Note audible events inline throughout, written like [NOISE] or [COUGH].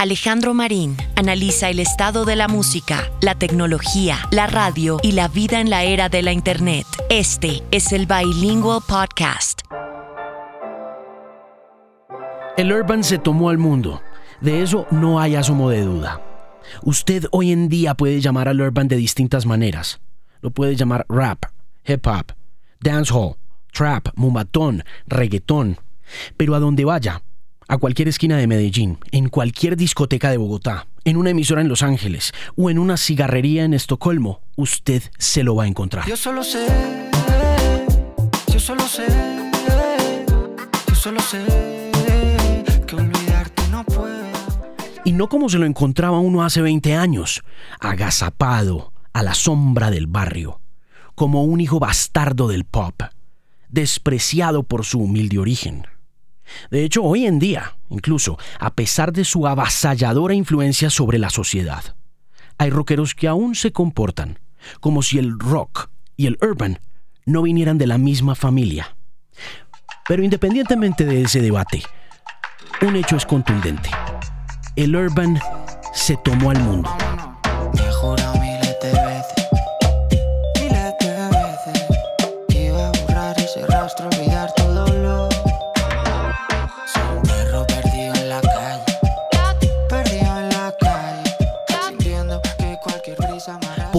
Alejandro Marín analiza el estado de la música, la tecnología, la radio y la vida en la era de la Internet. Este es el Bilingual Podcast. El Urban se tomó al mundo. De eso no hay asomo de duda. Usted hoy en día puede llamar al Urban de distintas maneras. Lo puede llamar rap, hip hop, dancehall, trap, mumatón, reggaetón. Pero a donde vaya, a cualquier esquina de Medellín, en cualquier discoteca de Bogotá, en una emisora en Los Ángeles o en una cigarrería en Estocolmo, usted se lo va a encontrar. Yo solo sé, yo solo sé, yo solo sé que olvidarte no puedo. Y no como se lo encontraba uno hace 20 años, agazapado a la sombra del barrio, como un hijo bastardo del pop, despreciado por su humilde origen. De hecho, hoy en día, incluso, a pesar de su avasalladora influencia sobre la sociedad, hay rockeros que aún se comportan como si el rock y el urban no vinieran de la misma familia. Pero independientemente de ese debate, un hecho es contundente. El urban se tomó al mundo.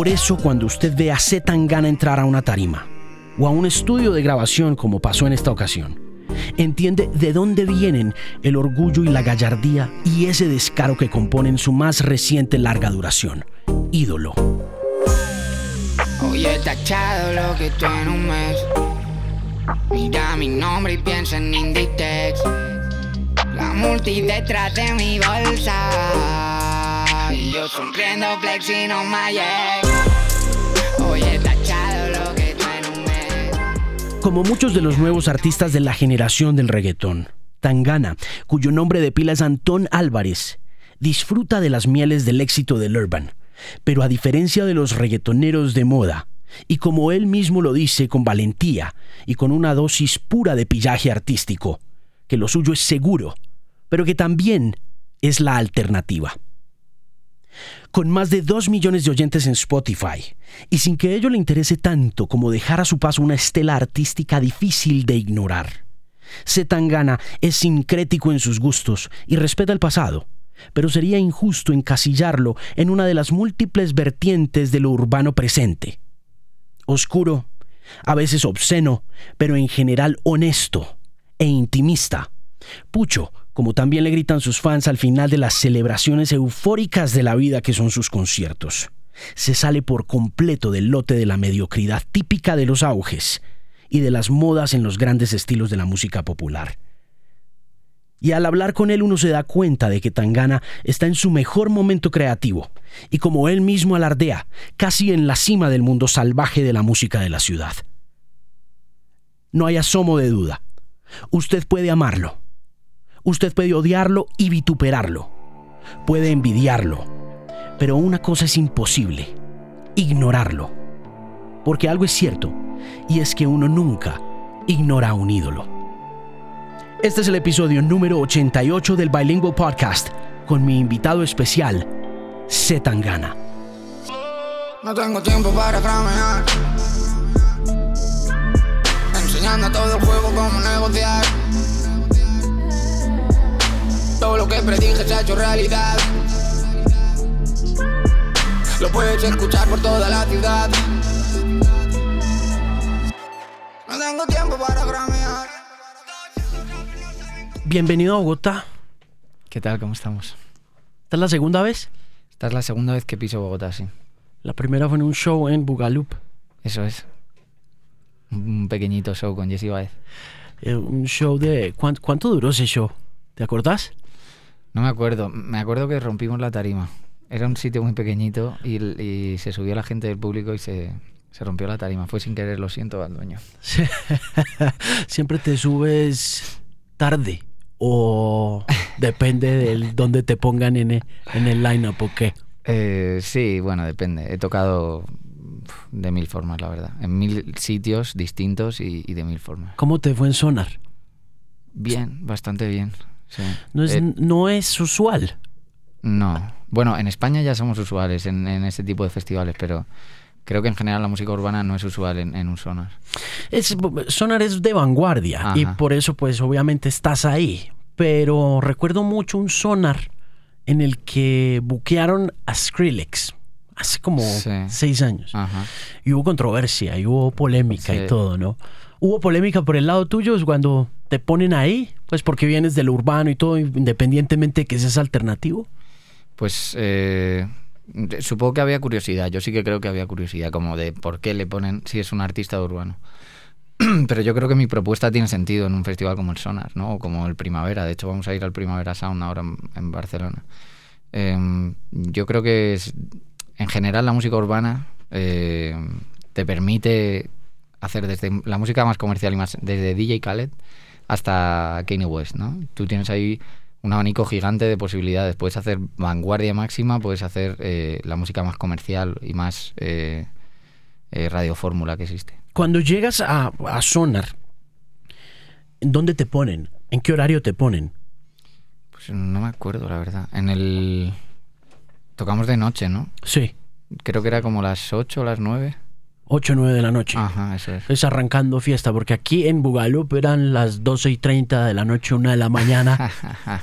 Por eso cuando usted ve a Z Tangana entrar a una tarima o a un estudio de grabación como pasó en esta ocasión, entiende de dónde vienen el orgullo y la gallardía y ese descaro que componen su más reciente larga duración, ídolo. Hoy he tachado lo que tú en un mes. Mira mi nombre y piensa en Inditex. La multi detrás de mi bolsa. Yo. Como muchos de los nuevos artistas de la generación del reggaetón, Tangana, cuyo nombre de pila es Antón Álvarez, disfruta de las mieles del éxito del urban, pero a diferencia de los reggaetoneros de moda, y como él mismo lo dice con valentía y con una dosis pura de pillaje artístico, que lo suyo es seguro, pero que también es la alternativa. Con más de 2 millones de oyentes en Spotify, y sin que ello le interese tanto como dejar a su paso una estela artística difícil de ignorar. Zetangana es sincrético en sus gustos y respeta el pasado, pero sería injusto encasillarlo en una de las múltiples vertientes de lo urbano presente. Oscuro, a veces obsceno, pero en general honesto e intimista. Pucho, como también le gritan sus fans al final de las celebraciones eufóricas de la vida que son sus conciertos. Se sale por completo del lote de la mediocridad típica de los auges y de las modas en los grandes estilos de la música popular. Y al hablar con él uno se da cuenta de que Tangana está en su mejor momento creativo, y como él mismo alardea, casi en la cima del mundo salvaje de la música de la ciudad. No hay asomo de duda. Usted puede amarlo. Usted puede odiarlo y vituperarlo. Puede envidiarlo. Pero una cosa es imposible. Ignorarlo. Porque algo es cierto, y es que uno nunca ignora a un ídolo. Este es el episodio número 88 del Bilingual Podcast con mi invitado especial, Zetangana. No tengo tiempo para cramear. Enseñando todo el juego cómo negociar. Todo lo que predije se ha hecho realidad. Lo puedes escuchar por toda la ciudad. No tengo tiempo para cramear. Bienvenido a Bogotá. ¿Qué tal? ¿Cómo estamos? ¿Esta es la segunda vez? Esta es la segunda vez que piso Bogotá, sí. La primera fue en un show en Bugaloop. Eso es. Un pequeñito show con Jesse Baez. Eh, un show de... ¿cuán- ¿Cuánto duró ese show? ¿Te acordás? No me acuerdo. Me acuerdo que rompimos la tarima. Era un sitio muy pequeñito y, y se subió la gente del público y se, se rompió la tarima. Fue sin querer, lo siento al dueño. [LAUGHS] Siempre te subes tarde o [LAUGHS] depende de dónde te pongan en el, en el line-up o qué. Eh, sí, bueno, depende. He tocado de mil formas, la verdad. En mil sitios distintos y, y de mil formas. ¿Cómo te fue en Sonar? Bien, bastante bien. Sí. No es, Eh, no es usual. No. Bueno, en España ya somos usuales en, en este tipo de festivales, pero creo que en general la música urbana no es usual en, en un sonar. Es, sonar es de vanguardia y por eso pues obviamente estás ahí. Pero recuerdo mucho un sonar en el que buquearon a Skrillex hace como Sí. seis años. Ajá. Y hubo controversia, y hubo polémica y todo, ¿no? Hubo polémica por el lado tuyo es cuando te ponen ahí, pues porque vienes del urbano y todo, independientemente de que seas alternativo. Pues eh, supongo que había curiosidad. Yo sí que creo que había curiosidad, como de por qué le ponen si es un artista urbano. [CLEARS THROAT] Pero yo creo que mi propuesta tiene sentido en un festival como el Sonar, ¿no? O como el Primavera. De hecho, vamos a ir al Primavera Sound ahora en, Barcelona. Em, yo creo que en general la música urbana eh, te permite hacer desde la música más comercial y más desde DJ Khaled hasta Kanye West, ¿no? Tú tienes ahí un abanico gigante de posibilidades. Puedes hacer vanguardia máxima, puedes hacer eh, la música más comercial y más eh, eh, radiofórmula que existe. Cuando llegas a, a Sonar, ¿en dónde te ponen? ¿En qué horario te ponen? Pues no me acuerdo, la verdad. En el... Tocamos de noche, ¿no? Sí, Creo que era como las 8 o las 9. 8 o 9 de la noche. Ajá, eso es. Es arrancando fiesta, porque aquí en Bugalup eran las 12 y 30 de la noche, 1 de la mañana. [LAUGHS]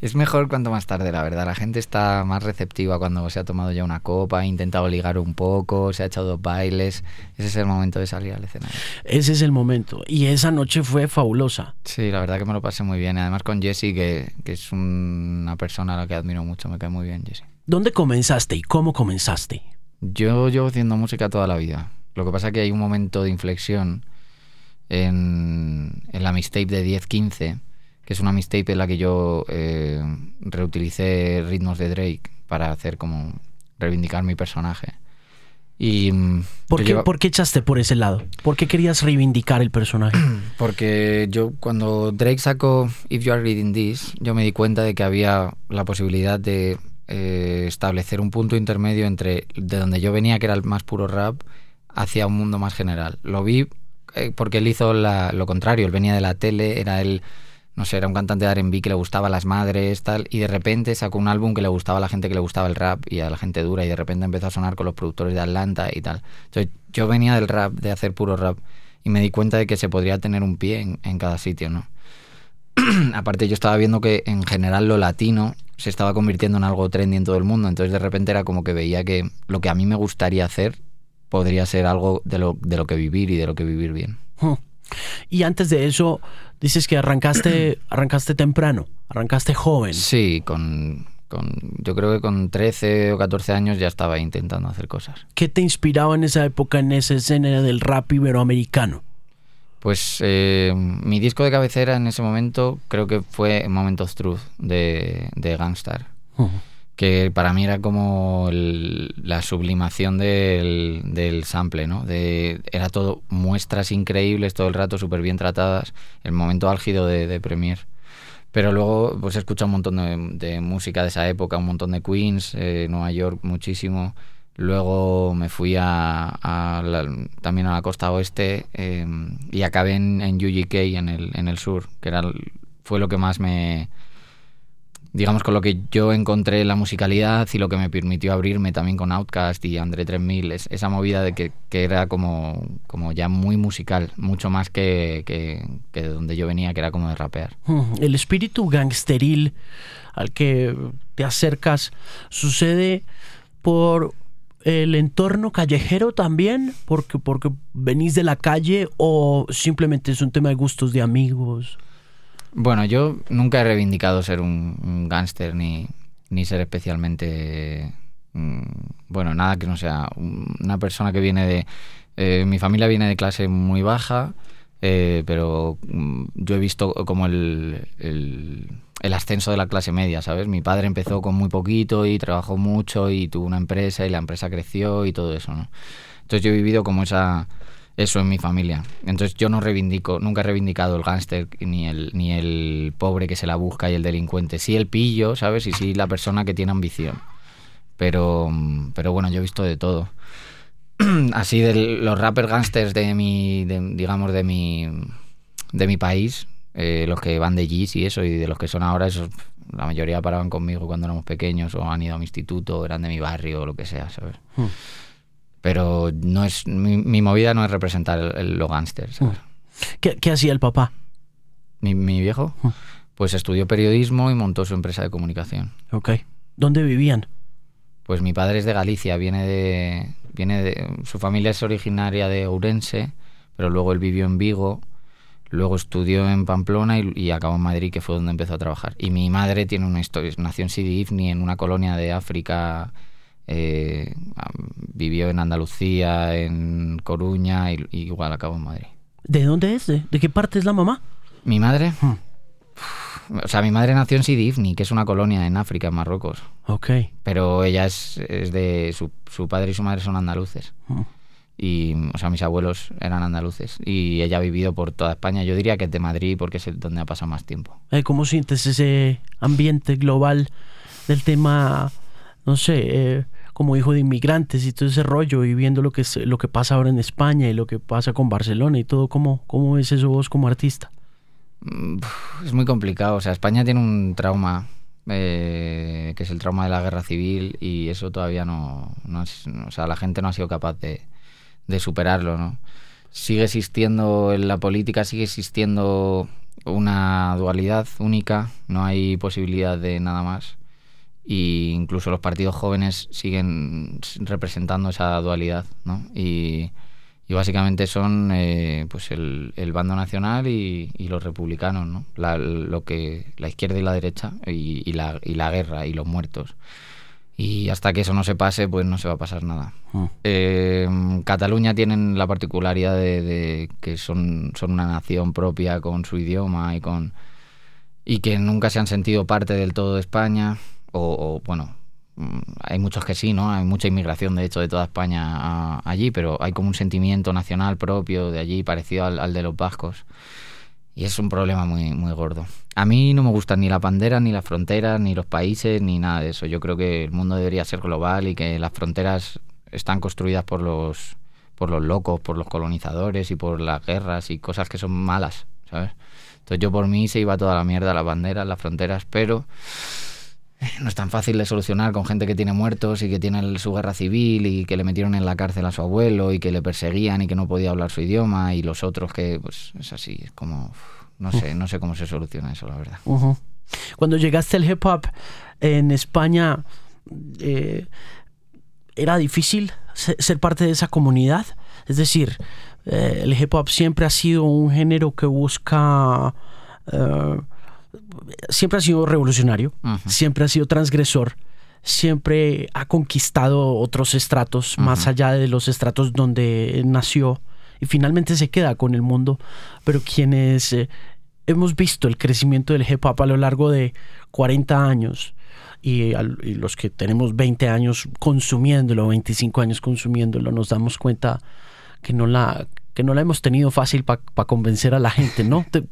Es mejor cuanto más tarde, la verdad. La gente está más receptiva cuando se ha tomado ya una copa, ha intentado ligar un poco, se ha echado dos bailes. Ese es el momento de salir al escenario. Ese es el momento. Y esa noche fue fabulosa. Sí, la verdad que me lo pasé muy bien. Además con Jesse, que, que es un- una persona a la que admiro mucho, me cae muy bien Jesse. ¿Dónde comenzaste y cómo comenzaste? Yo llevo haciendo música toda la vida. Lo que pasa es que hay un momento de inflexión en, en la mixtape de 10-15, que es una mixtape en la que yo eh, reutilicé ritmos de Drake para hacer como reivindicar mi personaje. Y mm, ¿Por qué, lleva- por qué echaste por ese lado? ¿Por qué querías reivindicar el personaje? [CLEARS THROAT] Porque yo cuando Drake sacó If You Are Reading This, yo me di cuenta de que había la posibilidad de eh, establecer un punto intermedio entre de donde yo venía, que era el más puro rap, hacia un mundo más general. Lo vi eh, porque él hizo la- lo contrario, él venía de la tele, era él, no sé, era un cantante de R&B que le gustaba a las madres, tal, y de repente sacó un álbum que le gustaba a la gente que le gustaba el rap y a la gente dura, y de repente empezó a sonar con los productores de Atlanta y tal. Entonces, yo venía del rap, de hacer puro rap, y me di cuenta de que se podría tener un pie en, en cada sitio, ¿no? [CLEARS THROAT] Aparte yo estaba viendo que en general lo latino se estaba convirtiendo en algo trendy en todo el mundo, entonces de repente era como que veía que lo que a mí me gustaría hacer podría ser algo de lo, de lo que vivir y de lo que vivir bien. Hmm. Y antes de eso, dices que arrancaste, [CLEARS THROAT] arrancaste temprano, arrancaste joven. Sí, con, con, yo creo que con 13 o 14 años ya estaba intentando hacer cosas. ¿Qué te inspiraba en esa época, en esa escena del rap iberoamericano? Pues eh, mi disco de cabecera en ese momento creo que fue Moment of Truth de, de Gangstar. Que para mí era como el- la sublimación del, del sample, ¿no? De, era todo muestras increíbles todo el rato, súper bien tratadas, el momento álgido de, de Premiere. Pero luego pues he escuchado un montón de, de música de esa época, un montón de Queens, eh, Nueva York muchísimo. Luego me fui a, a la- también a la costa oeste eh, y acabé en, en UGK, en el, en el sur, que era, fue lo que más me, digamos, con lo que yo encontré la musicalidad y lo que me permitió abrirme también con Outcast y André 3000, es- esa movida de que, que era como, como ya muy musical, mucho más que, que, de donde yo venía, que era como de rapear. Hmm. El espíritu gangsteril al que te acercas sucede por el entorno callejero también, porque, porque venís de la calle o simplemente es un tema de gustos de amigos. Bueno, yo nunca he reivindicado ser un, gángster ni, ni ser especialmente... mm, bueno, nada que no sea un- una persona que viene de... eh, mi familia viene de clase muy baja, eh, pero mm, yo he visto como el, el ascenso de la clase media, ¿sabes? Mi padre empezó con muy poquito y trabajó mucho y tuvo una empresa y la empresa creció y todo eso, ¿no? Entonces yo he vivido como esa eso en mi familia. Entonces yo no reivindico, nunca he reivindicado el gángster ni el, ni el pobre que se la busca y el delincuente. Sí el pillo, ¿sabes? Y sí la persona que tiene ambición. Pero, pero bueno, yo he visto de todo. [CLEARS THROAT] Así de los rappers gángsters de mi, digamos, de mi, de mi país, eh, los que van de G's y eso, y de los que son ahora esos, la mayoría paraban conmigo cuando éramos pequeños o han ido a mi instituto, eran de mi barrio o lo que sea, ¿sabes? Hmm. Pero no es mi, mi movida no es representar el, el- lo gángster, ¿sabes? ¿Qué, qué hacía el papá? Mi, mi viejo, Hmm. pues estudió periodismo y montó su empresa de comunicación. Ok. ¿Dónde vivían? Pues mi padre es de Galicia, viene de, viene de, su familia es originaria de Ourense, pero luego él vivió en Vigo, luego estudió en Pamplona y, y acabó en Madrid, que fue donde empezó a trabajar. Y mi madre tiene una historia, nació en Sidi Ifni, en una colonia de África, eh, vivió en Andalucía, en Coruña y, y igual acabó en Madrid. ¿De dónde es? ¿De, de qué parte es la mamá? Mi madre, Hmm. o sea, mi madre nació en Sidi Ifni, que es una colonia en África, en Marruecos. Ok. Pero ella es, es de. Su, su padre y su madre son andaluces. Hmm. Y, o sea, mis abuelos eran andaluces. Y ella ha vivido por toda España. Yo diría que es de Madrid porque es donde ha pasado más tiempo. Eh, ¿Cómo sientes ese ambiente global del tema, no sé, eh, como hijo de inmigrantes y todo ese rollo y viendo lo que, es- lo que pasa ahora en España y lo que pasa con Barcelona y todo? ¿Cómo, cómo ves eso vos como artista? Mm, Es muy complicado. O sea, España tiene un trauma. eh, que es el trauma de la guerra civil. Y eso todavía no. no es- o sea, la gente no ha sido capaz de, de superarlo, ¿no? Sigue existiendo en la política, sigue existiendo una dualidad única, no hay posibilidad de nada más. Y incluso los partidos jóvenes siguen representando esa dualidad, ¿no? Y, y básicamente son eh, pues el, el bando nacional y, y los republicanos, ¿no? La, lo que, la izquierda y la derecha y la, y la guerra y los muertos. Y hasta que eso no se pase, pues no se va a pasar nada. Mm. Eh, Cataluña tienen la particularidad de, de que son, son una nación propia con su idioma y con y que nunca se han sentido parte del todo de España o, o, bueno mm, hay muchos que sí no hay mucha inmigración de hecho de toda España a- allí pero hay como un sentimiento nacional propio de allí parecido al, al de los vascos y es un problema muy muy gordo a mí no me gustan ni las banderas ni las fronteras ni los países ni nada de eso yo creo que el mundo debería ser global y que las fronteras están construidas por los por los locos, por los colonizadores y por las guerras y cosas que son malas, ¿sabes? Entonces yo por mí se iba toda la mierda las banderas, las fronteras, pero [LAUGHS] no es tan fácil de solucionar con gente que tiene muertos y que tiene el- su guerra civil y que le metieron en la cárcel a su abuelo y que le perseguían y que no podía hablar su idioma y los otros que pues es así, es como no sé, no sé cómo se soluciona eso, la verdad. Cuando llegaste al hip hop en España, eh, ¿era difícil se- ser parte de esa comunidad? Es decir, eh, el hip hop siempre ha sido un género que busca... eh, siempre ha sido revolucionario, siempre ha sido transgresor, siempre ha conquistado otros estratos más allá de los estratos donde nació y finalmente se queda con el mundo. Pero quienes eh, hemos visto el crecimiento del hip hop a lo largo de 40 años y, al- y los que tenemos 20 años consumiéndolo, 25 años consumiéndolo, nos damos cuenta que no la, que no la hemos tenido fácil para convencer a la gente, ¿no? Te,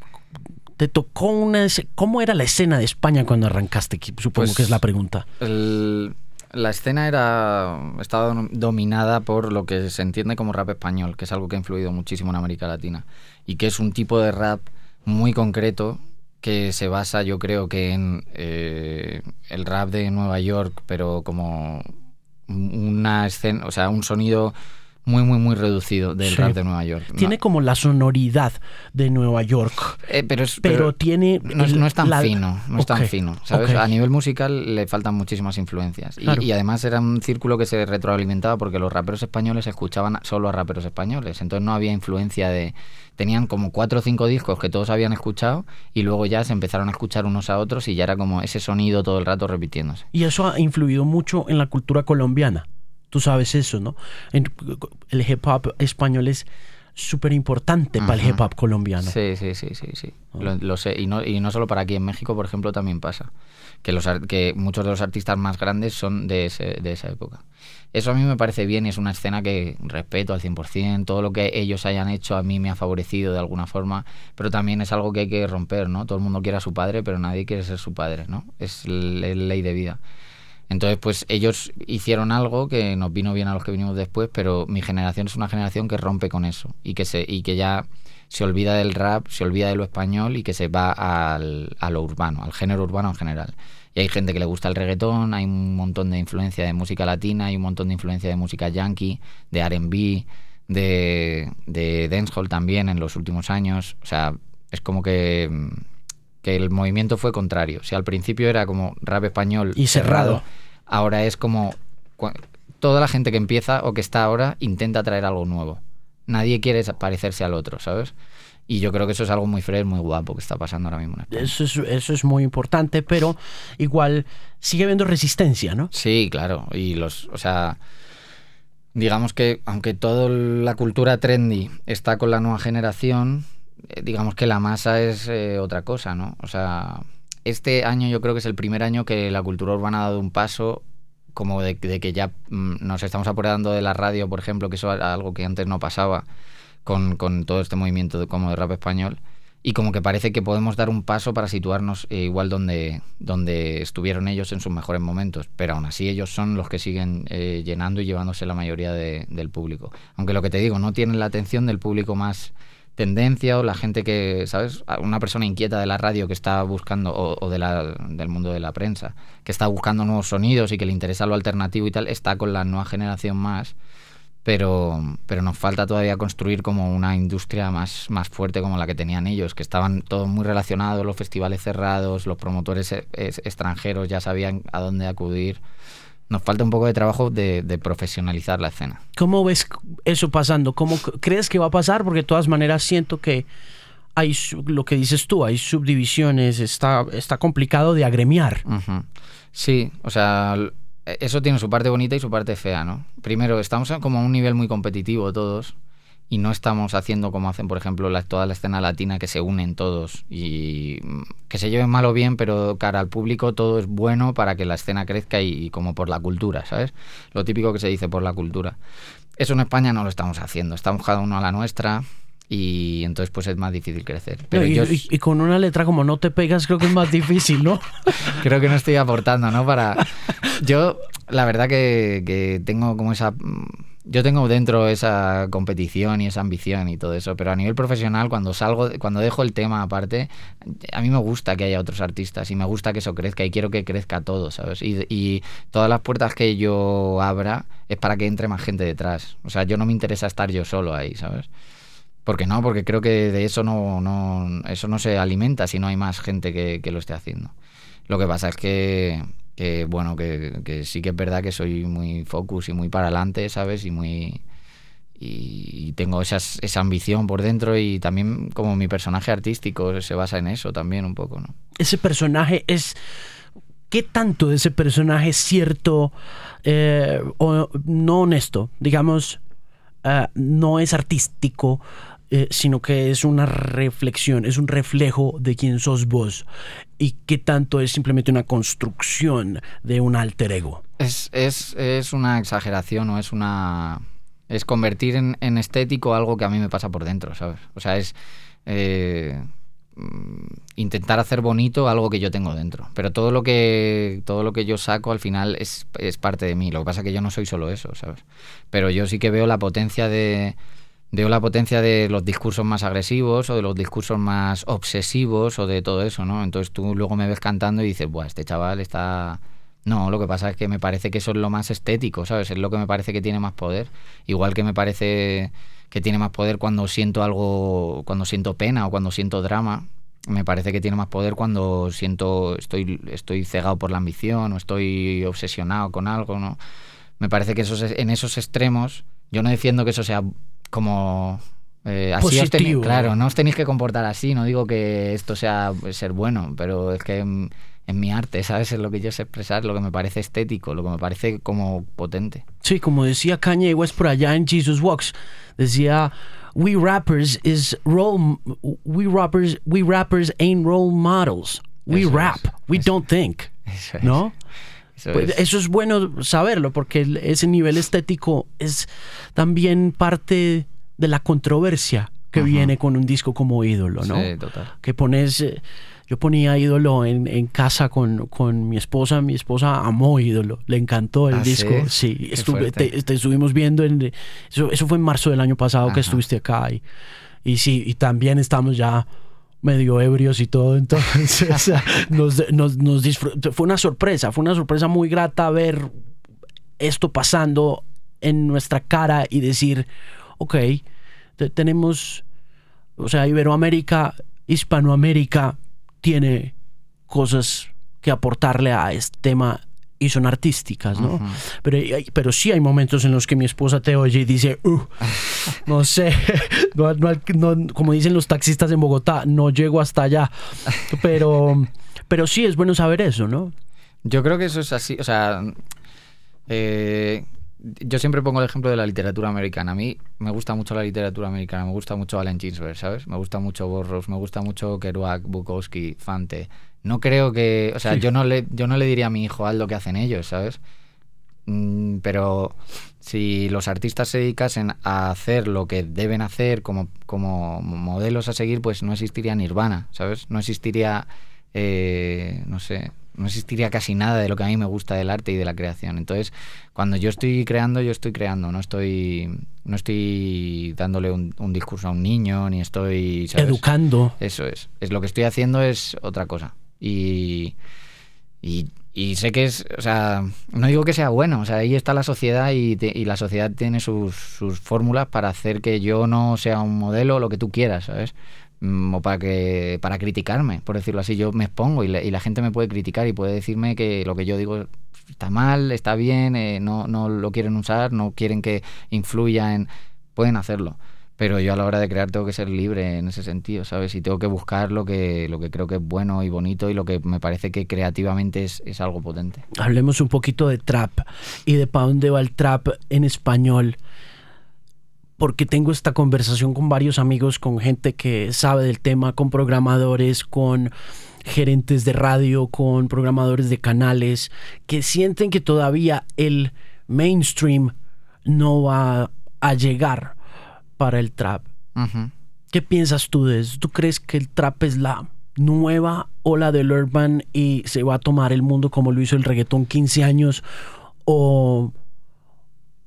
te tocó una... ¿Cómo era la escena de España cuando arrancaste? Supongo Pues- que es la pregunta. El- la escena era estaba dom- dominada por lo que se entiende como rap español, que es algo que ha influido muchísimo en América Latina y que es un tipo de rap muy concreto que se basa, yo creo que en eh, el rap de Nueva York, pero como una escena, o sea, un sonido muy, muy, muy reducido del Sí. rap de Nueva York. No- Tiene como la sonoridad de Nueva York, eh, pero, es, pero, tiene... no es, el- no es tan la- fino, no es tan fino, ¿sabes? A nivel musical le faltan muchísimas influencias. Y, además era un círculo que se retroalimentaba porque los raperos españoles escuchaban solo a raperos españoles. Entonces no había influencia de... Tenían como cuatro o cinco discos que todos habían escuchado y luego ya se empezaron a escuchar unos a otros y ya era como ese sonido todo el rato repitiéndose. Y eso ha influido mucho en la cultura colombiana. Tú sabes eso, ¿no? El hip hop español es súper importante para el hip hop colombiano. Sí, sí, sí, sí, sí. Lo, lo sé. Y no, y no solo para aquí, en México, por ejemplo, también pasa. Que, los, que muchos de los artistas más grandes son de, ese- de esa época. Eso a mí me parece bien y es una escena que respeto al 100%. Todo lo que ellos hayan hecho a mí me ha favorecido de alguna forma, pero también es algo que hay que romper, ¿no? Todo el mundo quiere a su padre, pero nadie quiere ser su padre, ¿no? Es ley de vida. Entonces, pues ellos hicieron algo que nos vino bien a los que vinimos después, pero mi generación es una generación que rompe con eso y que, se, y que ya se olvida del rap, se olvida de lo español y que se va al, a lo urbano, al género urbano en general. Y hay gente que le gusta el reggaetón, hay un montón de influencia de música latina, hay un montón de influencia de música yankee, de RB, de, de dancehall también en los últimos años. O sea, es como que, que el movimiento fue contrario. Si al principio era como rap español Y cerrado. ahora es como toda la gente que empieza o que está ahora intenta traer algo nuevo. Nadie quiere parecerse al otro, ¿sabes? Y yo creo que eso es algo muy fresh, muy guapo que está pasando ahora mismo en. Eso es, eso es muy importante, pero igual sigue habiendo resistencia, ¿no? Sí, claro. Y los, o sea, digamos que aunque toda la cultura trendy está con la nueva generación, digamos que la masa es eh, otra cosa, ¿no? O sea, este año yo creo que es el primer año que la cultura urbana ha dado un paso como de, que ya mm, nos estamos apoderando de la radio, por ejemplo, que eso era algo que antes no pasaba con, con todo este movimiento como de rap español. Y como que parece que podemos dar un paso para situarnos eh, igual donde, donde estuvieron ellos en sus mejores momentos. Pero aún así ellos son los que siguen eh, llenando y llevándose la mayoría de- del público. Aunque lo que te digo, no tienen la atención del público más tendencia o la gente que, ¿sabes? Una persona inquieta de la radio que está buscando, o, o de la- del mundo de la prensa, que está buscando nuevos sonidos y que le interesa lo alternativo y tal, está con la nueva generación más pero, pero nos falta todavía construir como una industria más, más fuerte como la que tenían ellos, que estaban todos muy relacionados, los festivales cerrados, los promotores eh, extranjeros ya sabían a dónde acudir. Nos falta un poco de trabajo de, de profesionalizar la escena. ¿Cómo ves eso pasando? ¿Cómo crees que va a pasar? Porque de todas maneras siento que hay lo que dices tú, hay subdivisiones, está, está complicado de agremiar. Sí, o sea, l- eso tiene su parte bonita y su parte fea, ¿no? Primero, estamos como a un nivel muy competitivo todos y no estamos haciendo como hacen, por ejemplo, la, toda la escena latina que se unen todos y que se lleven mal o bien, pero cara al público todo es bueno para que la escena crezca y, y como por la cultura, ¿sabes? Lo típico que se dice por la cultura. Eso en España no lo estamos haciendo, estamos cada uno a la nuestra y entonces pues es más difícil crecer. Pero y, yo y- y con una letra como no te pegas creo que es más difícil, ¿no? [LAUGHS] creo que no estoy aportando, ¿no? Para. Yo, la verdad que, que tengo como esa. Yo tengo dentro esa competición y esa ambición y todo eso, pero a nivel profesional, cuando salgo, cuando dejo el tema aparte, a mí me gusta que haya otros artistas y me gusta que eso crezca y quiero que crezca todo, ¿sabes? Y, y todas las puertas que yo abra es para que entre más gente detrás. O sea, yo no me interesa estar yo solo ahí, ¿sabes? Porque no, porque creo que de eso no, no, eso no se alimenta si no hay más gente que lo esté haciendo. Lo que pasa es que, que, bueno, que, que sí que es verdad que soy muy focus y muy para adelante, ¿sabes? Y muy y, tengo esas, esa ambición por dentro y también como mi personaje artístico se basa en eso también un poco, ¿no? Ese personaje es... ¿Qué tanto de ese personaje es cierto eh, o no honesto? Digamos, eh, no es artístico, eh, sino que es una reflexión, es un reflejo de quién sos vos. Y qué tanto es simplemente una construcción de un alter ego. Es, es, es una exageración o es una... Es convertir en, en estético algo que a mí me pasa por dentro, ¿sabes? O sea, es... eh, intentar hacer bonito algo que yo tengo dentro. Pero todo lo que, todo lo que yo saco al final es, es parte de mí. Lo que pasa es que yo no soy solo eso, ¿sabes? Pero yo sí que veo la potencia de... Veo la potencia de los discursos más agresivos o de los discursos más obsesivos o de todo eso, ¿no? Entonces tú luego me ves cantando y dices, Buah, este chaval está... No, lo que pasa es que me parece que eso es lo más estético, ¿sabes? Es lo que me parece que tiene más poder. Igual que me parece que tiene más poder cuando siento algo, cuando siento pena o cuando siento drama. Me parece que tiene más poder cuando siento, estoy, estoy cegado por la ambición o estoy obsesionado con algo, ¿no? Me parece que esos, en esos extremos, yo no defiendo que eso sea como eh, así os tenéis- Positivo. claro, no os tenéis que comportar así, no digo que esto sea pues, ser bueno, pero es que en, en mi arte, ¿sabes? Es lo que yo sé expresar, lo que me parece estético, lo que me parece como potente. Sí, como decía Kanye West por allá en Jesus Walks, decía, we rappers is role, we rappers, we rappers ain't role models. We Eso es, rap, we eso don't think. Eso es. Pues es. eso es bueno saberlo porque ese nivel estético es también parte de la controversia que Ajá. viene con un disco como ídolo, ¿no? Sí, total. Que pones, eh, yo ponía ídolo en, en casa con, con, mi esposa. Mi esposa amó ídolo, le encantó el ¿Ah, disco. sí? Estuve, te, te estuvimos viendo en. Eso, eso fue en marzo del año pasado que estuviste acá. Y, y sí, y también estamos ya medio ebrios y todo. Entonces, [LAUGHS] nos, nos, nos Fue una sorpresa, fue una sorpresa muy grata ver esto pasando en nuestra cara y decir, ok, te- tenemos, o sea, Iberoamérica, Hispanoamérica tiene cosas que aportarle a este tema y son artísticas, ¿no? Pero, pero sí hay momentos en los que mi esposa te oye y dice, "Uh, no sé, [LAUGHS] no- no- no- como dicen los taxistas en Bogotá, no llego hasta allá. Pero, pero sí es bueno saber eso, ¿no? Yo creo que eso es así, o sea, eh, yo siempre pongo el ejemplo de la literatura americana. A mí me gusta mucho la literatura americana, me gusta mucho Allen Ginsberg, ¿sabes? Me gusta mucho Burroughs, me gusta mucho Kerouac, Bukowski, Fante. No creo que, o sea, Sí. yo no le yo no le diría a mi hijo haz lo que hacen ellos, ¿sabes? Mm, pero si los artistas se dedicasen a hacer lo que deben hacer como, como modelos a seguir, pues no existiría Nirvana, ¿sabes? No existiría, eh, no sé, no existiría casi nada de lo que a mí me gusta del arte y de la creación. Entonces, cuando yo estoy creando, yo estoy creando, no estoy, no estoy dándole un, un discurso a un niño, ni estoy... ¿sabes? Educando. Eso es. Es lo que estoy haciendo es otra cosa. Y, y, sé que es, o sea, no digo que sea bueno, o sea, ahí está la sociedad y, te- y la sociedad tiene sus, sus fórmulas para hacer que yo no sea un modelo, lo que tú quieras, ¿sabes? Mm, O para que para criticarme, por decirlo así, yo me expongo y la gente me puede criticar y puede decirme que lo que yo digo está mal, está bien, eh, no, no lo quieren usar, no quieren que influya en... Pueden hacerlo. Pero yo a la hora de crear tengo que ser libre en ese sentido, ¿sabes? Y tengo que buscar lo que, lo que creo que es bueno y bonito y lo que me parece que creativamente es, es algo potente. Hablemos un poquito de trap y de para dónde va el trap en español. Porque tengo esta conversación con varios amigos, con gente que sabe del tema, con programadores, con gerentes de radio, con programadores de canales, que sienten que todavía el mainstream no va a llegar para el trap. ¿Qué piensas tú de eso? ¿Tú crees que el trap es la nueva ola del urban y se va a tomar el mundo como lo hizo el reggaetón 15 años? ¿O,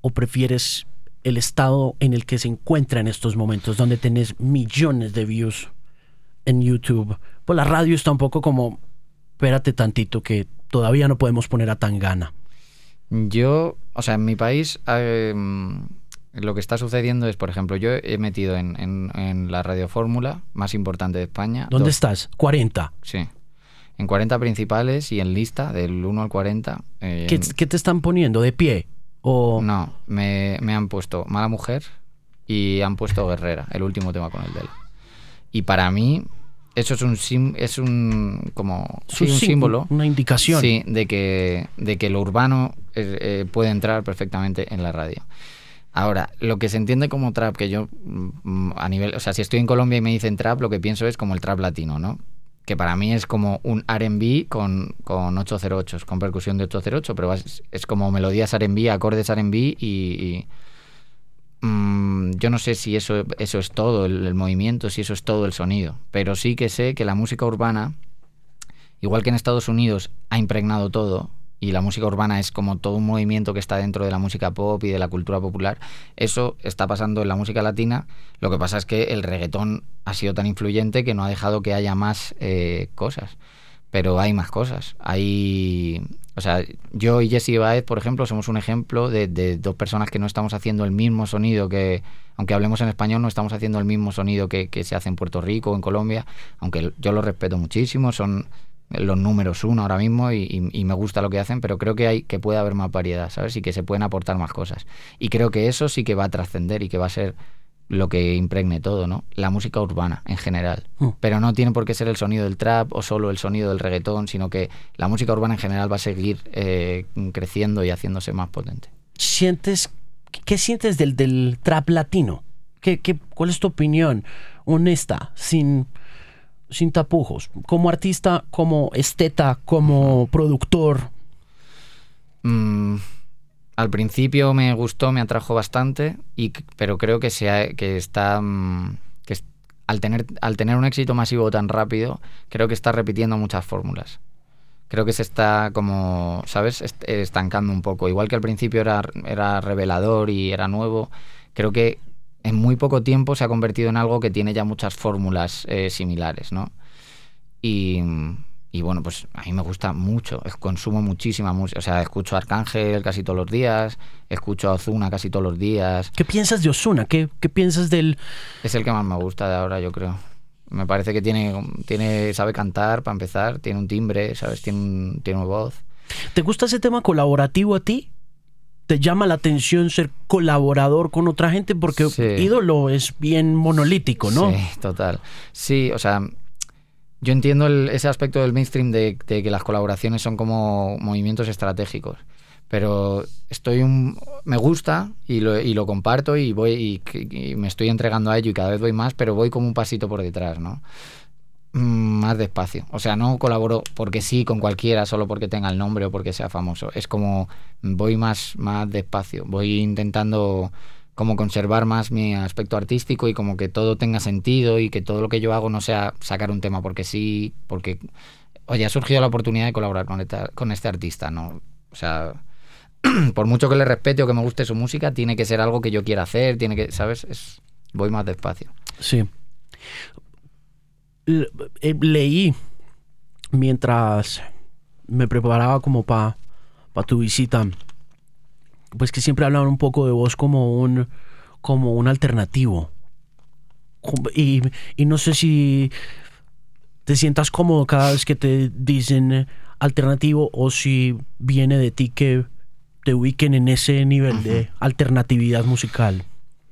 o prefieres el estado en el que se encuentra en estos momentos, donde tenés millones de views en YouTube? Pues la radio está un poco como, espérate tantito que todavía no podemos poner a Tangana. Yo, o sea, en mi país eh, lo que está sucediendo es, por ejemplo, yo he metido en, en- en la radio fórmula más importante de España. ¿Dónde dos- estás? 40. Sí. En 40 principales y en lista del 1 al 40. eh, ¿Qué, qué te están poniendo? ¿De pie? ¿O No, me, me han puesto Mala Mujer y han puesto Guerrera, el último tema con el Dela. Y para mí, eso es un sim- es un como sí, un sí- símbolo Una indicación. sí, de que, de que lo urbano eh, eh, puede entrar perfectamente en la radio. Ahora, lo que se entiende como trap, que yo mm, a nivel, o sea, si estoy en Colombia y me dicen trap, lo que pienso es como el trap latino, ¿no? Que para mí es como un RB con, con 808, con percusión de 808, pero es, como melodías RB, acordes RB y, y, mm, yo no sé si eso, eso es todo el movimiento, si eso es todo el sonido, pero sí que sé que la música urbana, igual que en Estados Unidos ha impregnado todo, y la música urbana es como todo un movimiento que está dentro de la música pop y de la cultura popular, eso está pasando en la música latina. Lo que pasa es que el reggaetón ha sido tan influyente que no ha dejado que haya más eh, cosas. Pero hay más cosas. Hay. O sea, yo y Jesse Baez, por ejemplo, somos un ejemplo de, dos personas que no estamos haciendo el mismo sonido que. Aunque hablemos en español, no estamos haciendo el mismo sonido que, que se hace en Puerto Rico o en Colombia. Aunque yo lo respeto muchísimo, son los números uno ahora mismo y, y- y me gusta lo que hacen, pero creo que hay que puede haber más variedad, ¿sabes? Y que se pueden aportar más cosas. Y creo que eso sí que va a trascender y que va a ser lo que impregne todo, ¿no? La música urbana en general. Mm. Pero no tiene por qué ser el sonido del trap o solo el sonido del reggaetón, sino que la música urbana en general va a seguir eh, creciendo y haciéndose más potente. sientes, ¿qué sientes del, del trap latino? ¿Qué, qué, cuál es tu opinión honesta, sin, sin tapujos? Como artista, como esteta, como productor. Mm, al principio me gustó, me atrajo bastante, y, pero creo que, se ha- que está mm, que al tener, al tener un éxito masivo tan rápido, creo que está repitiendo muchas fórmulas. Creo que se está como, ¿sabes?, estancando un poco. Igual que al principio era, era revelador y era nuevo, creo que en muy poco tiempo se ha convertido en algo que tiene ya muchas fórmulas eh, similares, ¿no? Y, y bueno, pues a mí me gusta mucho, consumo muchísima música, o sea, escucho a Arcángel casi todos los días, escucho a Ozuna casi todos los días. ¿Qué piensas de Ozuna? ¿Qué, ¿Qué, piensas del...? Es el que más me gusta de ahora, yo creo. Me parece que tiene, tiene sabe cantar, para empezar, tiene un timbre, ¿sabes? Tiene, tiene una voz. ¿Te gusta ese tema colaborativo a ti? ¿Te llama la atención ser colaborador con otra gente? Porque ídolo es bien monolítico, ¿no? Sí, total. Sí, o sea, yo entiendo ese aspecto del mainstream de, que las colaboraciones son como movimientos estratégicos, pero estoy un, me gusta y lo, y lo comparto y voy y, me estoy entregando a ello y cada vez voy más, pero voy como un pasito por detrás, ¿no? Mm, más despacio. O sea, no colaboro porque sí con cualquiera, solo porque tenga el nombre o porque sea famoso. Es como voy más, más despacio. Voy intentando como conservar más mi aspecto artístico y como que todo tenga sentido y que todo lo que yo hago no sea sacar un tema porque sí, porque, oye, ha surgido la oportunidad de colaborar con, con este artista, ¿no? O sea, [CLEARS THROAT] por mucho que le respete o que me guste su música, tiene que ser algo que yo quiera hacer, tiene que, ¿sabes? Es, voy más despacio. Sí. Eh, leí mientras me preparaba como para pa tu visita pues que siempre hablan un poco de vos como un, como un alternativo. Y, no sé si te sientas cómodo cada vez que te dicen alternativo o si viene de ti que te ubiquen en ese nivel de alternatividad musical.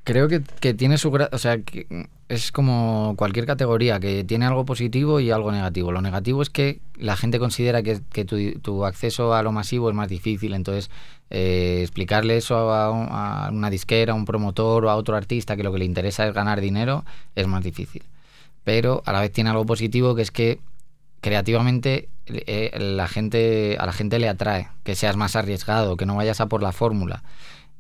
Creo que, tiene su... O sea, que es como cualquier categoría, que tiene algo positivo y algo negativo. Lo negativo es que la gente considera que, tu, acceso a lo masivo es más difícil, entonces eh, explicarle eso a, una disquera, a un promotor o a otro artista que lo que le interesa es ganar dinero es más difícil. Pero a la vez tiene algo positivo que es que creativamente eh, la gente, a la gente le atrae que seas más arriesgado, que no vayas a por la fórmula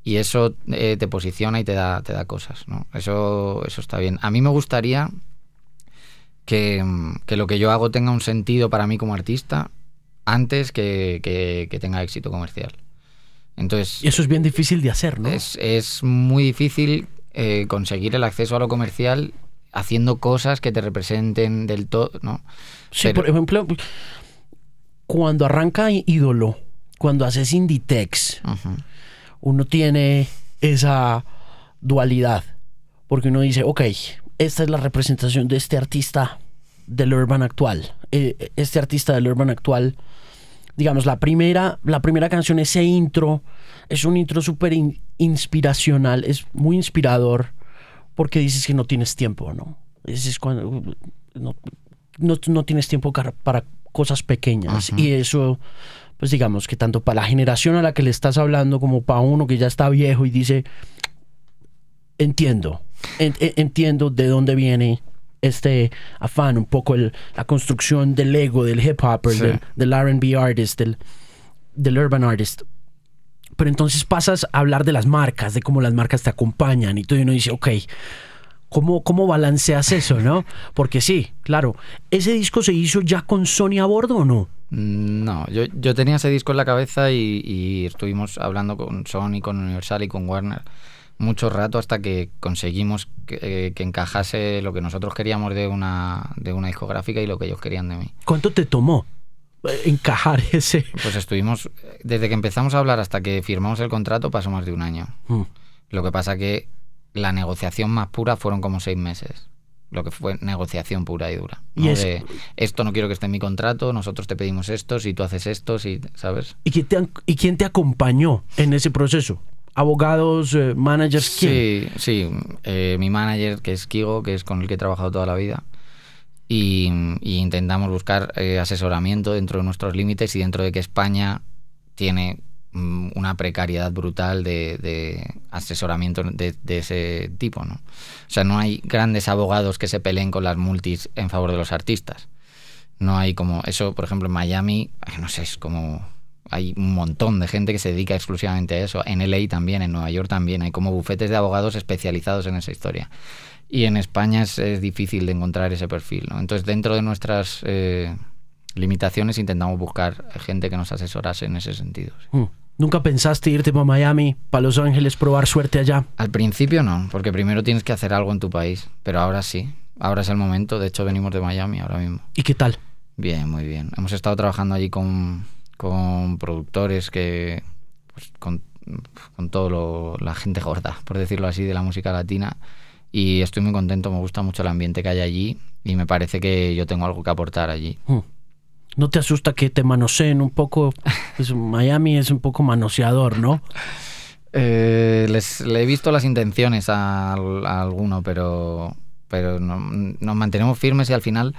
y eso eh, te posiciona y te da, te da cosas, ¿no? Eso, eso está bien. A mí me gustaría que, lo que yo hago tenga un sentido para mí como artista antes que, tenga éxito comercial. Entonces, y eso es bien difícil de hacer, ¿no? Es, muy difícil eh, conseguir el acceso a lo comercial haciendo cosas que te representen del todo, ¿no? Sí, por ejemplo, cuando arranca ídolo, cuando haces Inditex, uno tiene esa dualidad. Porque uno dice, ok, esta es la representación de este artista del urban actual. Eh, este artista del urban actual, digamos, la primera, la primera canción, ese intro, es un intro súper inspiracional, es muy inspirador porque dices que no tienes tiempo, ¿no? Es, cuando no, no, tienes tiempo para cosas pequeñas. Y eso pues digamos que tanto para la generación a la que le estás hablando como para uno que ya está viejo y dice, entiendo, entiendo de dónde viene este afán, un poco la construcción del ego, del hip hop, del, RB artist, del, del urban artist. Pero entonces pasas a hablar de las marcas, de cómo las marcas te acompañan y todo, y uno dice, ok, ¿Cómo, ¿Cómo balanceas eso, no? Porque sí, claro, ¿ese disco se hizo ya con Sony a bordo o no? Mm, no, yo, yo tenía ese disco en la cabeza y, estuvimos hablando con Sony, con Universal y con Warner mucho rato hasta que conseguimos que, que, encajase lo que nosotros queríamos de una, de una discográfica y lo que ellos querían de mí. ¿Cuánto te tomó eh, encajar [LAUGHS] ese? Pues estuvimos, desde que empezamos a hablar hasta que firmamos el contrato pasó más de un año. Mm. Lo que pasa que la negociación más pura fueron como seis meses. Lo que fue negociación pura y dura. ¿Y de, esto no quiero que esté en mi contrato, nosotros te pedimos esto, si tú haces esto, si, ¿sabes? ¿Y quién te, ¿y quién te acompañó en ese proceso? ¿Abogados, eh, managers? Sí, sí. Eh, mi manager, que es Kigo, que es con el que he trabajado toda la vida. Y, intentamos buscar eh, asesoramiento dentro de nuestros límites y dentro de que España tiene una precariedad brutal de, asesoramiento de, ese tipo, ¿no? O sea, no hay grandes abogados que se peleen con las multis en favor de los artistas. No hay como eso, por ejemplo, en Miami, no sé, es como hay un montón de gente que se dedica exclusivamente a eso. En LA también, en Nueva York también. Hay como bufetes de abogados especializados en esa historia. Y en España es, difícil de encontrar ese perfil. ¿no? Entonces, dentro de nuestras eh, limitaciones, intentamos buscar gente que nos asesorase en ese sentido. Mm. ¿Nunca pensaste irte para Miami, para Los Ángeles, probar suerte allá? Al principio no, porque primero tienes que hacer algo en tu país. Pero ahora sí. Ahora es el momento. De hecho, venimos de Miami ahora mismo. ¿Y qué tal? Bien, muy bien. Hemos estado trabajando allí con, con productores que. Pues, con, con todo lo, la gente gorda, por decirlo así, de la música latina. Y estoy muy contento, me gusta mucho el ambiente que hay allí y me parece que yo tengo algo que aportar allí. Mm. ¿No te asusta que te manoseen un poco? Pues Miami es un poco manoseador, ¿no? Eh, les, le he visto las intenciones a, alguno, pero, pero no- nos mantenemos firmes y al final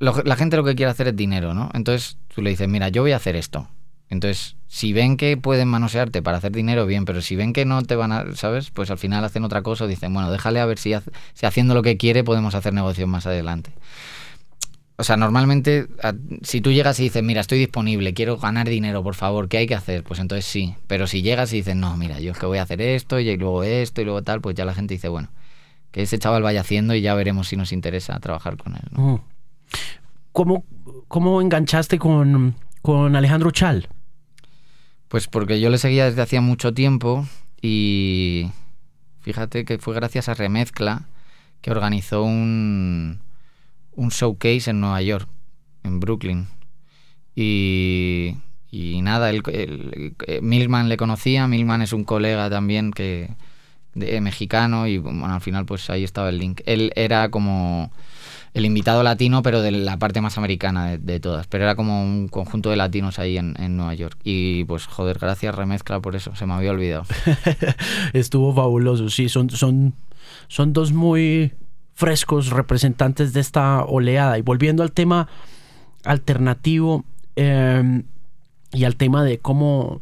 la gente lo que quiere hacer es dinero, ¿no? Entonces tú le dices, mira, yo voy a hacer esto. Entonces, si ven que pueden manosearte para hacer dinero, bien, pero si ven que no te van a, ¿sabes? Pues al final hacen otra cosa dicen, bueno, déjale a ver si, si haciendo lo que quiere podemos hacer negocios más adelante. O sea, normalmente, a- si tú llegas y dices, mira, estoy disponible, quiero ganar dinero, por favor, ¿qué hay que hacer? Pues entonces sí. Pero si llegas y dices, no, mira, yo es que voy a hacer esto y luego esto y luego tal, pues ya la gente dice, bueno, que ese chaval vaya haciendo y ya veremos si nos interesa trabajar con él. ¿no? ¿Cómo, cómo enganchaste con, con Alejandro Chal? Pues porque yo le seguía desde hacía mucho tiempo y fíjate que fue gracias a Remezcla que organizó un, un showcase en Nueva York, en Brooklyn. Y, y nada, él- eh, Milman le conocía, Milman es un colega también que de, mexicano y bueno, al final pues ahí estaba el link. Él era como el invitado latino, pero de la parte más americana de, de todas. Pero era como un conjunto de latinos ahí en, en Nueva York. Y pues, joder, gracias Remezcla por eso, se me había olvidado. [LAUGHS] Estuvo fabuloso, sí, son, son, son dos muy frescos representantes de esta oleada. Y volviendo al tema alternativo eh, y al tema de cómo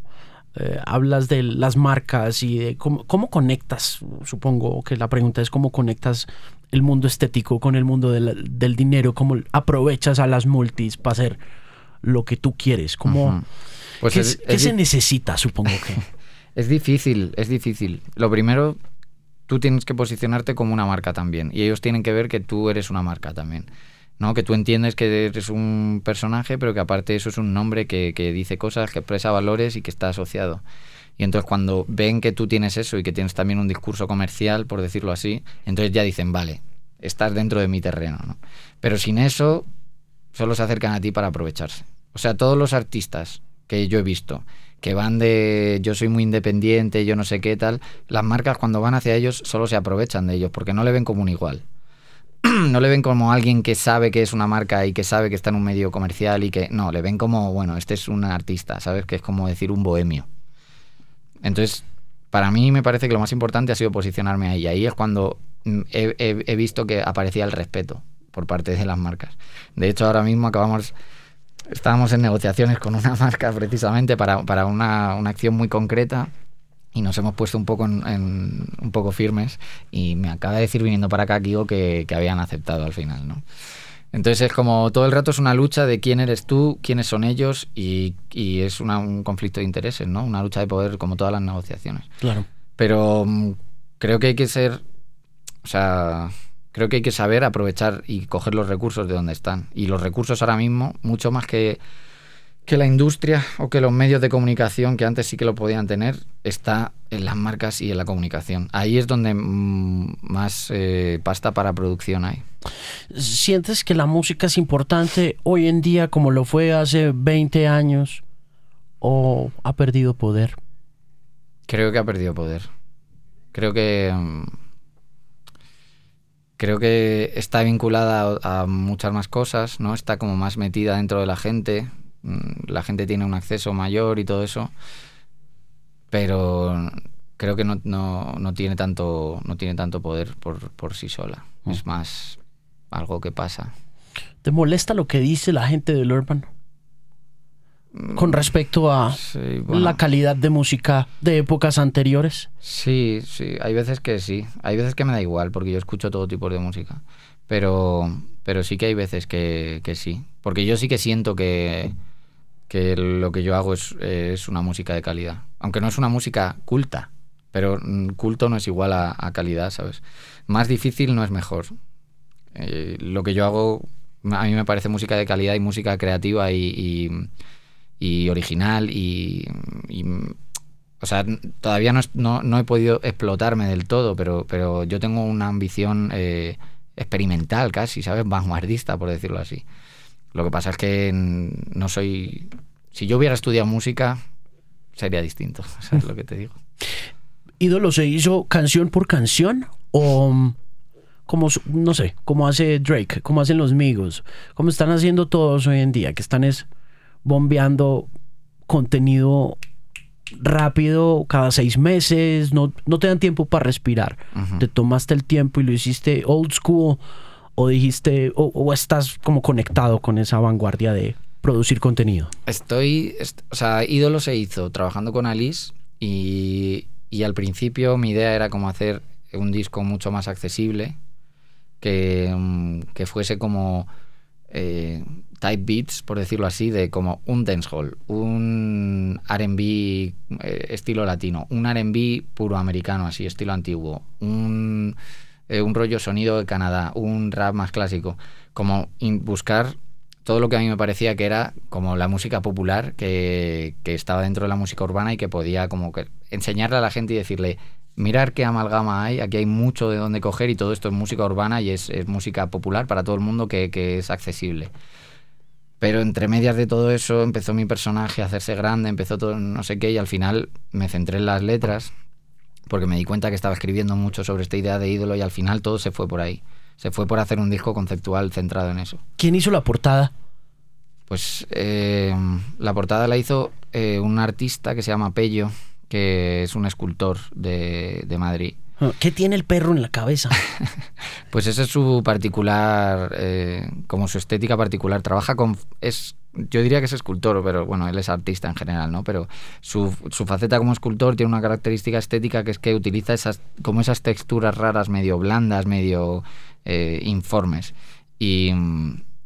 eh, hablas de las marcas y de cómo, cómo conectas, supongo que la pregunta es cómo conectas el mundo estético con el mundo del, del dinero, cómo aprovechas a las multis para hacer lo que tú quieres, cómo... Pues ¿Qué, es- qué es se necesita, supongo que? [LAUGHS] Es difícil, es difícil. Lo primero, tú tienes que posicionarte como una marca también. Y ellos tienen que ver que tú eres una marca también. ¿no? Que tú entiendes que eres un personaje, pero que aparte eso es un nombre que, que dice cosas, que expresa valores y que está asociado. Y entonces cuando ven que tú tienes eso y que tienes también un discurso comercial, por decirlo así, entonces ya dicen, vale, estás dentro de mi terreno. ¿no? Pero sin eso, solo se acercan a ti para aprovecharse. O sea, todos los artistas que yo he visto que van de yo soy muy independiente, yo no sé qué tal, las marcas cuando van hacia ellos solo se aprovechan de ellos porque no le ven como un igual. [CLEARS THROAT] no le ven como alguien que sabe que es una marca y que sabe que está en un medio comercial y que no, le ven como, bueno, este es un artista, ¿sabes? Que es como decir un bohemio. Entonces, para mí me parece que lo más importante ha sido posicionarme ahí. Ahí es cuando mm, he, he- he visto que aparecía el respeto por parte de las marcas. De hecho, ahora mismo acabamos, estábamos en negociaciones con una [LAUGHS] marca precisamente para, para una, una acción muy concreta y nos hemos puesto un poco en, en- un poco firmes y me acaba de decir viniendo para acá Kigo que, que habían aceptado al final, ¿no? Entonces es como todo el rato es una lucha de quién eres tú, quiénes son ellos y, y es una- un conflicto de intereses, ¿no? Una lucha de poder como todas las negociaciones. Claro. Pero mm, creo que hay que ser, o sea, creo que hay que saber aprovechar y coger los recursos de donde están. Y los recursos ahora mismo, mucho más que, que la industria o que los medios de comunicación, que antes sí que lo podían tener, está en las marcas y en la comunicación. Ahí es donde mm, más eh, pasta para producción hay. ¿Sientes que la música es importante hoy en día como lo fue hace 20 años o ha perdido poder? Creo que ha perdido poder. Creo que. mm, Creo que está vinculada a, a muchas más cosas, ¿no? Está como más metida dentro de la gente. mm, La gente tiene un acceso mayor y todo eso. Pero creo que no, no, no tiene tanto. no tiene tanto poder por, por sí sola. Es más algo que pasa. ¿Te molesta lo que dice la gente del Urban? Con respecto a Sí, bueno. la calidad de música de épocas anteriores. Sí, sí, hay veces que sí. Hay veces que me da igual porque yo escucho todo tipo de música. Pero, pero sí que hay veces que, que sí. Porque yo sí que siento que, que lo que yo hago es, es una música de calidad. Aunque no es una música culta, pero mm, culto no es igual a, a calidad, ¿sabes? Más difícil no es mejor. Eh, lo que yo hago, a mí me parece música de calidad y música creativa y, y, y original y, o sea, todavía no, no, no he podido explotarme del todo, pero, pero yo tengo una ambición eh, experimental casi, ¿sabes? Vanguardista, por decirlo así. Lo que pasa es que no soy... Si yo hubiera estudiado música, sería distinto, [LAUGHS] ¿sabes lo que te digo? ¿Ídolo se hizo canción por canción? ¿O mm, como, no sé, como hace Drake, como hacen los Migos, como están haciendo todos hoy en día, que están es bombeando contenido rápido cada seis meses, no, no te dan tiempo para respirar. Te tomaste el tiempo y lo hiciste old school o dijiste, o, o estás como conectado con esa vanguardia de producir contenido. Estoy, est- o sea, Ídolo se hizo trabajando con Alice y, y al principio mi idea era como hacer un disco mucho más accesible, que, mm, que fuese como eh, type beats, por decirlo así, de como un dancehall, un R&B eh, estilo latino, un R&B puro americano, así estilo antiguo, un, eh, un rollo sonido de Canadá, un rap más clásico, como buscar todo lo que a mí me parecía que era como la música popular que, que estaba dentro de la música urbana y que podía como que enseñarle a la gente y decirle, mirar qué amalgama hay, aquí hay mucho de dónde coger y todo esto es música urbana y es, es música popular para todo el mundo que, que es accesible. Pero entre medias de todo eso empezó mi personaje a hacerse grande, empezó todo no sé qué y al final me centré en las letras porque me di cuenta que estaba escribiendo mucho sobre esta idea de ídolo y al final todo se fue por ahí. Se fue por hacer un disco conceptual centrado en eso. ¿Quién hizo la portada? Pues eh, la portada la hizo eh, un artista que se llama Pello, que es un escultor de, de Madrid. ¿Qué tiene el perro en la cabeza? [LAUGHS] Pues ese es su particular, eh, como su estética particular. Trabaja con, es, yo diría que es escultor, pero bueno, él es artista en general, ¿no? Pero su, su faceta como escultor tiene una característica estética que es que utiliza esas, como esas texturas raras, medio blandas, medio eh, informes. Y,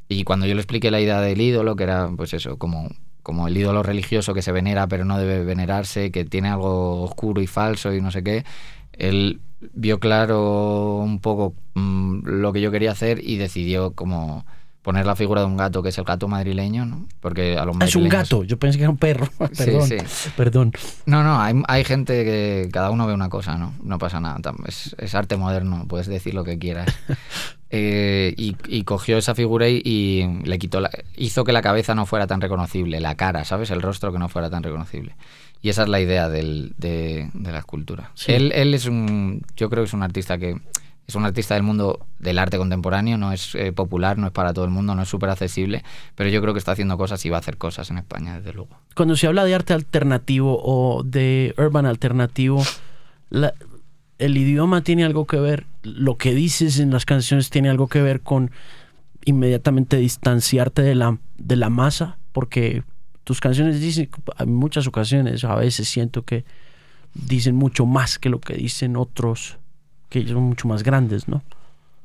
y cuando yo le expliqué la idea del ídolo, que era pues eso, como, como el ídolo religioso que se venera pero no debe venerarse, que tiene algo oscuro y falso y no sé qué, él vio claro un poco mm, lo que yo quería hacer y decidió como poner la figura de un gato, que es el gato madrileño, ¿no? Porque a los Ah, es un madrileños- gato, yo pensé que era un perro. [LAUGHS] perdón, sí. perdón. No, no, hay, hay gente que cada uno ve una cosa, ¿no? No pasa nada. Es, es arte moderno, puedes decir lo que quieras. [LAUGHS] Eh, y, y cogió esa figura y, y le quitó la, hizo que la cabeza no fuera tan reconocible, la cara, ¿sabes? El rostro que no fuera tan reconocible. Y esa es la idea del- de, de la escultura. Sí. Él, él es un, yo creo que es un artista que es un artista del mundo del arte contemporáneo, no es eh, popular, no es para todo el mundo, no es súper accesible, pero yo creo que está haciendo cosas y va a hacer cosas en España, desde luego. Cuando se habla de arte alternativo o de urban alternativo, el idioma tiene algo que ver, lo que dices en las canciones tiene algo que ver con inmediatamente distanciarte de la, de la masa, porque tus canciones dicen, en muchas ocasiones, a veces siento que dicen mucho más que lo que dicen otros, que son mucho más grandes, ¿no?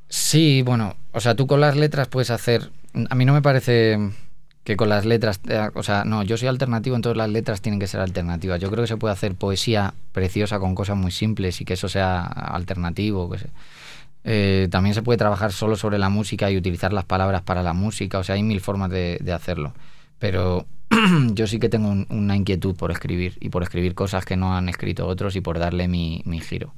Sí, bueno, o sea, tú con las letras puedes hacer. A mí no me parece que con las letras. eh, O sea, no, yo soy alternativo, entonces las letras tienen que ser alternativas. Yo creo que se puede hacer poesía preciosa con cosas muy simples y que eso sea alternativo. Eh, también se puede trabajar solo sobre la música y utilizar las palabras para la música. O sea, hay mil formas de, hacerlo. Pero [CLEARS THROAT] yo sí que tengo un- una inquietud por escribir y por escribir cosas que no han escrito otros y por darle mi giro.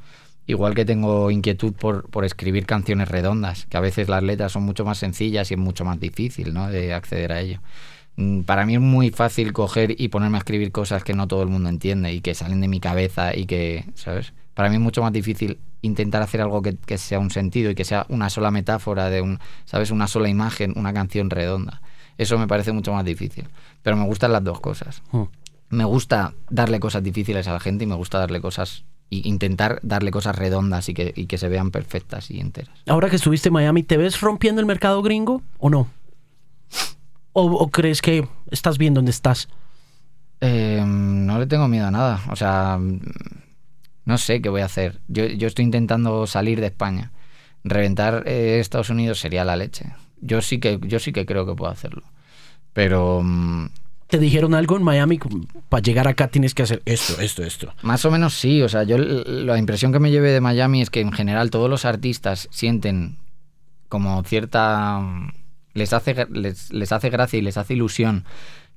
Igual que tengo inquietud por, por escribir canciones redondas, que a veces las letras son mucho más sencillas y es mucho más difícil ¿no? de acceder a ello. Mm, Para mí es muy fácil coger y ponerme a escribir cosas que no todo el mundo entiende y que salen de mi cabeza y que, ¿sabes? Para mí es mucho más difícil intentar hacer algo que, que sea un sentido y que sea una sola metáfora de un, ¿sabes? Una sola imagen, una canción redonda. Eso me parece mucho más difícil. Pero me gustan las dos cosas Mm. me gusta darle cosas difíciles a la gente y me gusta darle cosas y intentar darle cosas redondas y que, y que se vean perfectas y enteras. Ahora que estuviste en Miami, ¿te ves rompiendo el mercado gringo o no? ¿O, o crees que estás bien donde estás? Eh, no le tengo miedo a nada. O sea, no sé qué voy a hacer. Yo, yo estoy intentando salir de España. Reventar eh, Estados Unidos sería la leche. Yo sí que, yo sí que creo que puedo hacerlo. Pero mm, ¿Te dijeron algo en Miami? Para llegar acá tienes que hacer esto, esto, esto. Más o menos sí, o sea, yo la impresión que me llevé de Miami es que en general todos los artistas sienten como cierta... Les hace, les, les hace gracia y les hace ilusión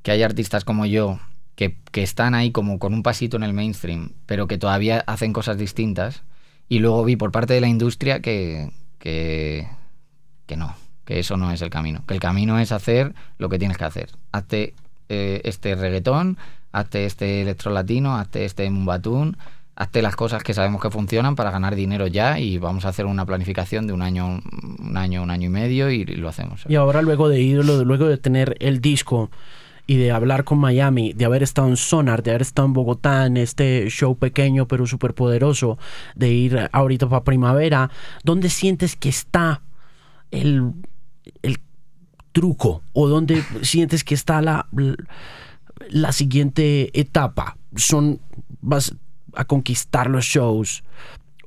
que hay artistas como yo que, que están ahí como con un pasito en el mainstream, pero que todavía hacen cosas distintas. Y luego vi por parte de la industria que, que, que no, que eso no es el camino. Que el camino es hacer lo que tienes que hacer. Hazte eh, este reggaetón, hazte este electro latino, hazte este mumbatún, hazte las cosas que sabemos que funcionan para ganar dinero ya y vamos a hacer una planificación de un año, un año, un año y medio y lo hacemos. Y ahora luego de ídolo, luego de tener el disco y de hablar con Miami, de haber estado en Sonar, de haber estado en Bogotá en este show pequeño pero súper poderoso, de ir ahorita para primavera, ¿dónde sientes que está el, el truco? ¿O dónde sientes que está la, la siguiente etapa? ¿Son, ¿Vas a conquistar los shows?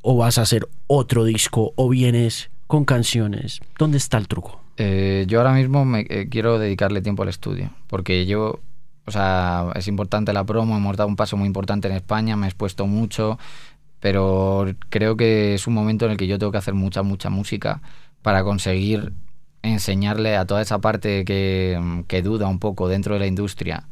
¿O vas a hacer otro disco? ¿O vienes con canciones? ¿Dónde está el truco? Eh, yo ahora mismo me eh, quiero dedicarle tiempo al estudio, porque yo, o sea, es importante la promo, hemos dado un paso muy importante en España, me he expuesto mucho, pero creo que es un momento en el que yo tengo que hacer mucha, mucha música para conseguir enseñarle a toda esa parte que, que duda un poco dentro de la industria.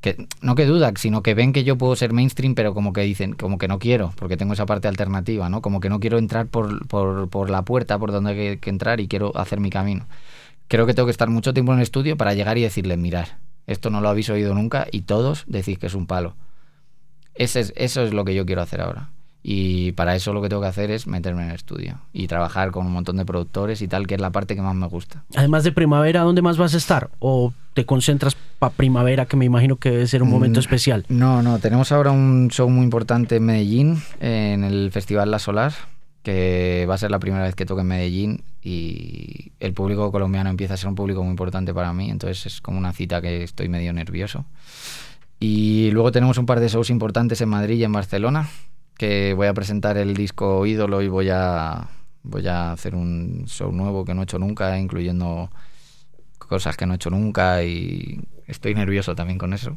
Que, no que duda, sino que ven que yo puedo ser mainstream, pero como que dicen, como que no quiero, porque tengo esa parte alternativa, ¿no? Como que no quiero entrar por, por, por la puerta por donde hay que, entrar y quiero hacer mi camino. Creo que tengo que estar mucho tiempo en el estudio para llegar y decirles, mirar, esto no lo habéis oído nunca y todos decís que es un palo. Ese es, eso es lo que yo quiero hacer ahora. Y para eso lo que tengo que hacer es meterme en el estudio y trabajar con un montón de productores y tal, que es la parte que más me gusta. Además de primavera, ¿dónde más vas a estar? ¿O te concentras para primavera, que me imagino que debe ser un momento Mm, especial? No, no, tenemos ahora un show muy importante en Medellín, en el Festival La Solar, que va a ser la primera vez que toque en Medellín y el público colombiano empieza a ser un público muy importante para mí, entonces es como una cita que estoy medio nervioso. Y luego tenemos un par de shows importantes en Madrid y en Barcelona, que voy a presentar el disco Ídolo y voy a, voy a hacer un show nuevo que no he hecho nunca, incluyendo cosas que no he hecho nunca y estoy nervioso también con eso.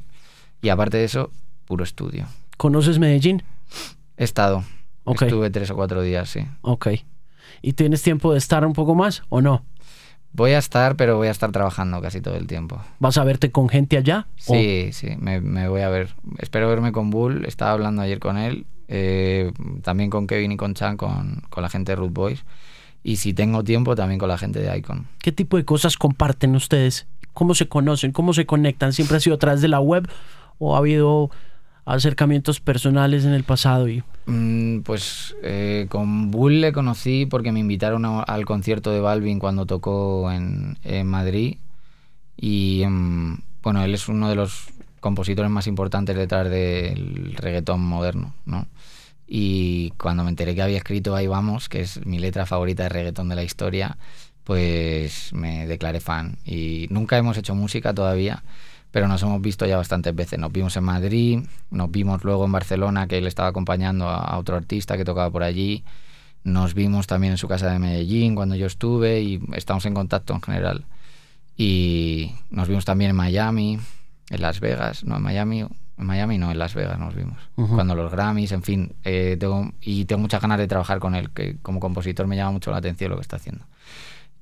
Y aparte de eso, puro estudio. ¿Conoces Medellín? He estado. Ok. Estuve tres o cuatro días, sí. Ok. ¿Y tienes tiempo de estar un poco más o no? Voy a estar, pero voy a estar trabajando casi todo el tiempo. ¿Vas a verte con gente allá? ¿O- Sí, sí, me, me voy a ver. Espero verme con Bull. Estaba hablando ayer con él. Eh, también con Kevin y con Chan, con, con la gente de Root Boys. Y si tengo tiempo, también con la gente de Icon. ¿Qué tipo de cosas comparten ustedes? ¿Cómo se conocen? ¿Cómo se conectan? ¿Siempre ha sido a través de la web o ha habido acercamientos personales en el pasado? Y... Mm, Pues eh, con Bull le conocí porque me invitaron a- al concierto de Balvin cuando tocó en, en Madrid. Y mm, bueno, él es uno de los compositores más importantes detrás del reggaetón moderno, ¿no? Y cuando me enteré que había escrito Ahí vamos, que es mi letra favorita de reggaetón de la historia, pues me declaré fan. Y nunca hemos hecho música todavía, pero nos hemos visto ya bastantes veces. Nos vimos en Madrid, nos vimos luego en Barcelona, que él estaba acompañando a, otro artista que tocaba por allí. Nos vimos también en su casa de Medellín cuando yo estuve y estamos en contacto en general. Y nos vimos también en Miami, en Las Vegas, no en Miami, en Miami no, en Las Vegas nos vimos. Ujú. Cuando los Grammys, en fin, eh, tengo, y tengo muchas ganas de trabajar con él, que como compositor me llama mucho la atención lo que está haciendo.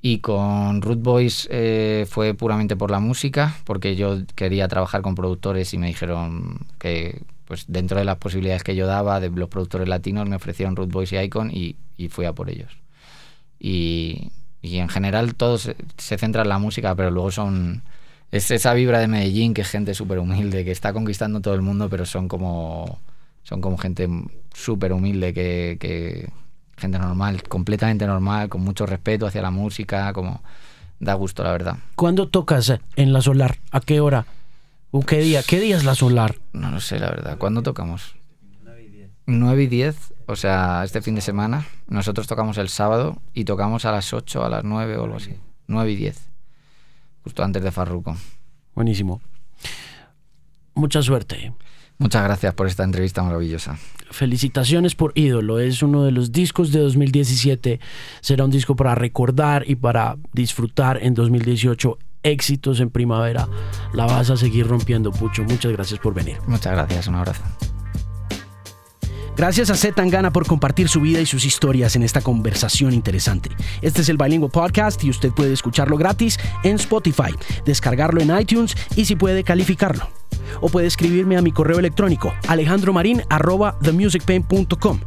Y con Root Boys eh, fue puramente por la música, porque yo quería trabajar con productores y me dijeron que pues dentro de las posibilidades que yo daba de los productores latinos me ofrecieron Root Boys y Icon y, y fui a por ellos. Y, y en general todo se, se centra en la música, pero luego son... Es esa vibra de Medellín, que es gente súper humilde, que está conquistando todo el mundo, pero son como, son como gente súper humilde, que, que gente normal, completamente normal, con mucho respeto hacia la música, como da gusto, la verdad. ¿Cuándo tocas en la solar? ¿A qué hora? ¿O qué día? ¿Qué día es la solar? No lo sé, la verdad. ¿Cuándo tocamos? 9 y 10, o sea, este fin de semana. Nosotros tocamos el sábado y tocamos a las 8, a las 9 o algo así. 9 y 10. Justo antes de Farruko. Buenísimo. Mucha suerte. Muchas gracias por esta entrevista maravillosa. Felicitaciones por Ídolo. Es uno de los discos de 2017. Será un disco para recordar y para disfrutar en 2018 éxitos en primavera. La vas a seguir rompiendo, Pucho. Muchas gracias por venir. Muchas gracias, un abrazo. Gracias a Z Tangana por compartir su vida y sus historias en esta conversación interesante. Este es el Bilingual Podcast y usted puede escucharlo gratis en Spotify, descargarlo en iTunes y si puede calificarlo. O puede escribirme a mi correo electrónico alejandromarin@themusicpain.com.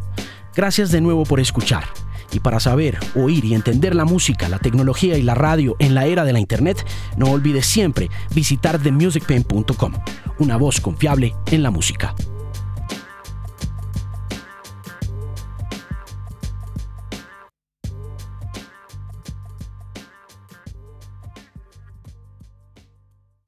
Gracias de nuevo por escuchar. Y para saber, oír y entender la música, la tecnología y la radio en la era de la Internet, no olvide siempre visitar themusicpain.com, una voz confiable en la música.